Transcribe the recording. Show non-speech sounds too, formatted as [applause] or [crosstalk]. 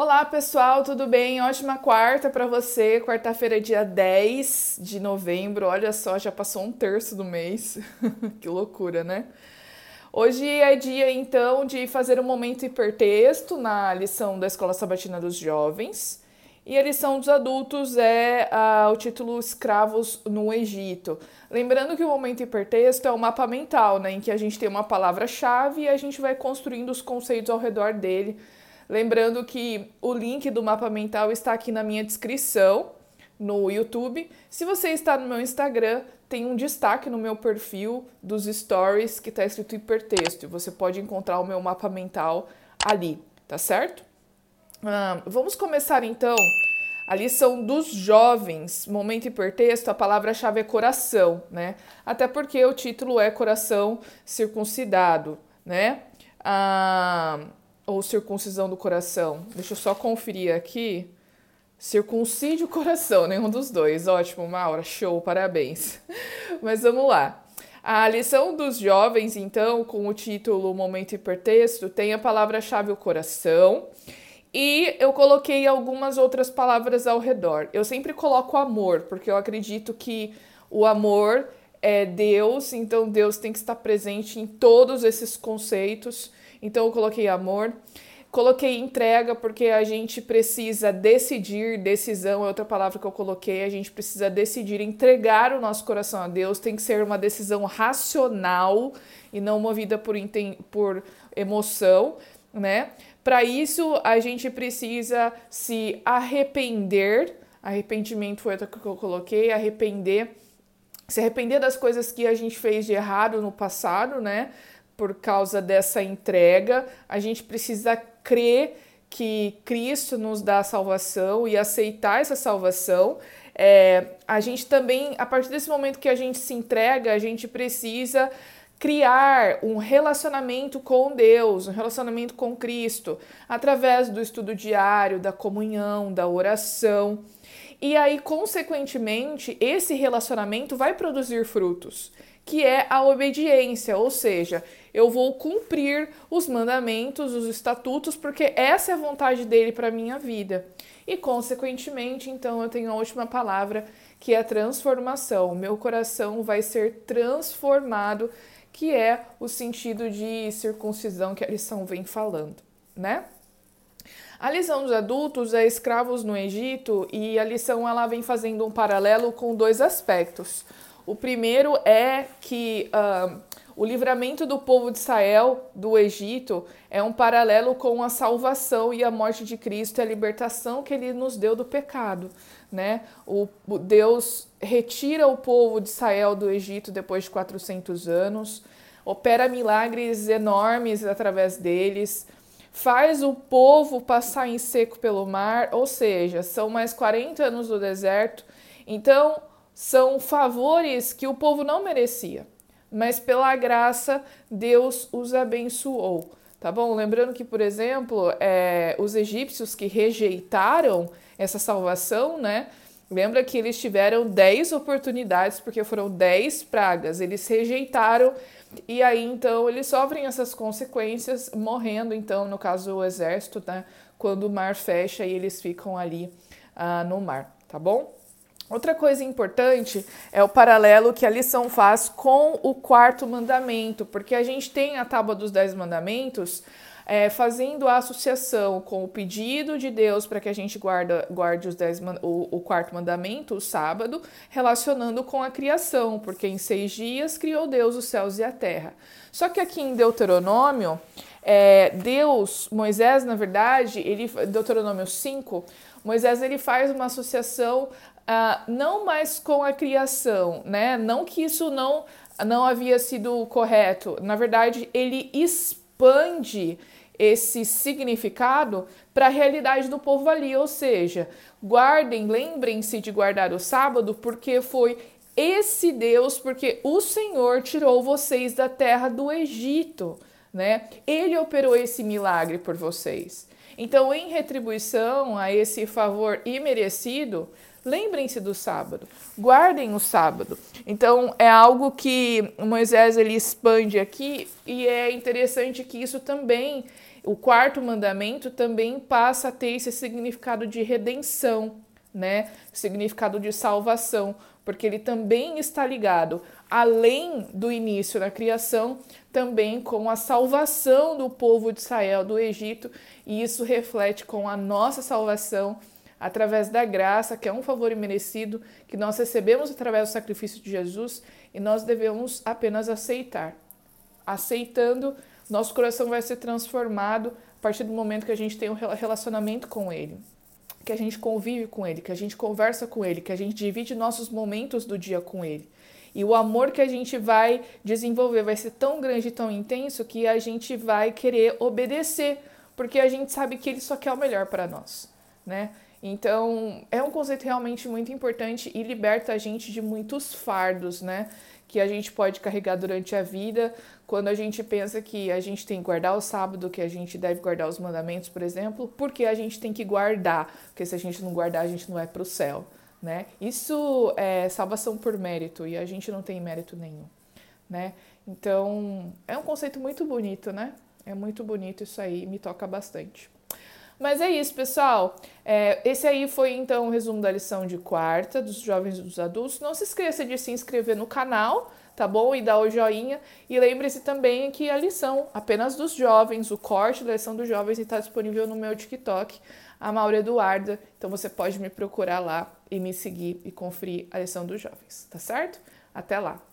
Olá pessoal, tudo bem? Ótima quarta para você. Quarta-feira, dia 10 de novembro. Olha só, já passou um terço do mês. [laughs] que loucura, né? Hoje é dia então de fazer um momento hipertexto na lição da Escola Sabatina dos Jovens. E a lição dos adultos é uh, o título Escravos no Egito. Lembrando que o momento hipertexto é um mapa mental, né, em que a gente tem uma palavra-chave e a gente vai construindo os conceitos ao redor dele Lembrando que o link do mapa mental está aqui na minha descrição no YouTube. Se você está no meu Instagram, tem um destaque no meu perfil dos stories que está escrito hipertexto. Você pode encontrar o meu mapa mental ali, tá certo? Ah, vamos começar então a lição dos jovens. Momento hipertexto, a palavra-chave é coração, né? Até porque o título é coração circuncidado, né? Ah, ou circuncisão do coração? Deixa eu só conferir aqui. Circuncide o coração, [laughs] nenhum dos dois. Ótimo, Maura, show, parabéns. [laughs] Mas vamos lá. A lição dos jovens, então, com o título Momento Hipertexto, tem a palavra-chave o coração e eu coloquei algumas outras palavras ao redor. Eu sempre coloco amor, porque eu acredito que o amor é Deus, então Deus tem que estar presente em todos esses conceitos. Então eu coloquei amor. Coloquei entrega porque a gente precisa decidir, decisão é outra palavra que eu coloquei, a gente precisa decidir entregar o nosso coração a Deus, tem que ser uma decisão racional e não movida por, por emoção, né? Para isso, a gente precisa se arrepender, arrependimento foi outra que eu coloquei, arrepender, se arrepender das coisas que a gente fez de errado no passado, né? Por causa dessa entrega, a gente precisa crer que Cristo nos dá a salvação e aceitar essa salvação. É, a gente também, a partir desse momento que a gente se entrega, a gente precisa criar um relacionamento com Deus, um relacionamento com Cristo, através do estudo diário, da comunhão, da oração. E aí, consequentemente, esse relacionamento vai produzir frutos que é a obediência, ou seja, eu vou cumprir os mandamentos, os estatutos, porque essa é a vontade dele para minha vida. E consequentemente, então eu tenho a última palavra, que é a transformação. Meu coração vai ser transformado, que é o sentido de circuncisão que a lição vem falando, né? A lição dos adultos é escravos no Egito e a lição ela vem fazendo um paralelo com dois aspectos. O primeiro é que uh, o livramento do povo de Israel do Egito é um paralelo com a salvação e a morte de Cristo e a libertação que ele nos deu do pecado. Né? O, o Deus retira o povo de Israel do Egito depois de 400 anos, opera milagres enormes através deles, faz o povo passar em seco pelo mar, ou seja, são mais 40 anos do deserto. Então, são favores que o povo não merecia, mas pela graça Deus os abençoou. Tá bom? Lembrando que, por exemplo, é, os egípcios que rejeitaram essa salvação, né? Lembra que eles tiveram 10 oportunidades, porque foram 10 pragas, eles rejeitaram e aí então eles sofrem essas consequências, morrendo, então, no caso o exército, né? Quando o mar fecha e eles ficam ali ah, no mar, tá bom? Outra coisa importante é o paralelo que a lição faz com o quarto mandamento, porque a gente tem a tábua dos dez mandamentos é, fazendo a associação com o pedido de Deus para que a gente guarda, guarde os dez, o, o quarto mandamento, o sábado, relacionando com a criação, porque em seis dias criou Deus os céus e a terra. Só que aqui em Deuteronômio, é, Deus, Moisés, na verdade, ele, Deuteronômio 5, Moisés ele faz uma associação uh, não mais com a criação, né? Não que isso não, não havia sido correto. Na verdade, ele expande esse significado para a realidade do povo ali, ou seja, guardem, lembrem-se de guardar o sábado, porque foi esse Deus, porque o Senhor tirou vocês da terra do Egito, né? Ele operou esse milagre por vocês. Então, em retribuição a esse favor imerecido, Lembrem-se do sábado, guardem o sábado. Então é algo que Moisés ele expande aqui e é interessante que isso também o quarto mandamento também passa a ter esse significado de redenção, né? Significado de salvação, porque ele também está ligado, além do início da criação, também com a salvação do povo de Israel do Egito, e isso reflete com a nossa salvação através da graça, que é um favor imerecido que nós recebemos através do sacrifício de Jesus e nós devemos apenas aceitar. Aceitando, nosso coração vai ser transformado a partir do momento que a gente tem um relacionamento com Ele, que a gente convive com Ele, que a gente conversa com Ele, que a gente divide nossos momentos do dia com Ele. E o amor que a gente vai desenvolver vai ser tão grande e tão intenso que a gente vai querer obedecer, porque a gente sabe que Ele só quer o melhor para nós, né? Então, é um conceito realmente muito importante e liberta a gente de muitos fardos, né? Que a gente pode carregar durante a vida, quando a gente pensa que a gente tem que guardar o sábado, que a gente deve guardar os mandamentos, por exemplo, porque a gente tem que guardar, porque se a gente não guardar, a gente não vai para o céu, né? Isso é salvação por mérito e a gente não tem mérito nenhum, né? Então, é um conceito muito bonito, né? É muito bonito isso aí, me toca bastante. Mas é isso, pessoal. É, esse aí foi então o resumo da lição de quarta dos jovens e dos adultos. Não se esqueça de se inscrever no canal, tá bom? E dar o joinha. E lembre-se também que a lição apenas dos jovens, o corte da lição dos jovens está disponível no meu TikTok, a Maura Eduarda. Então você pode me procurar lá e me seguir e conferir a lição dos jovens, tá certo? Até lá!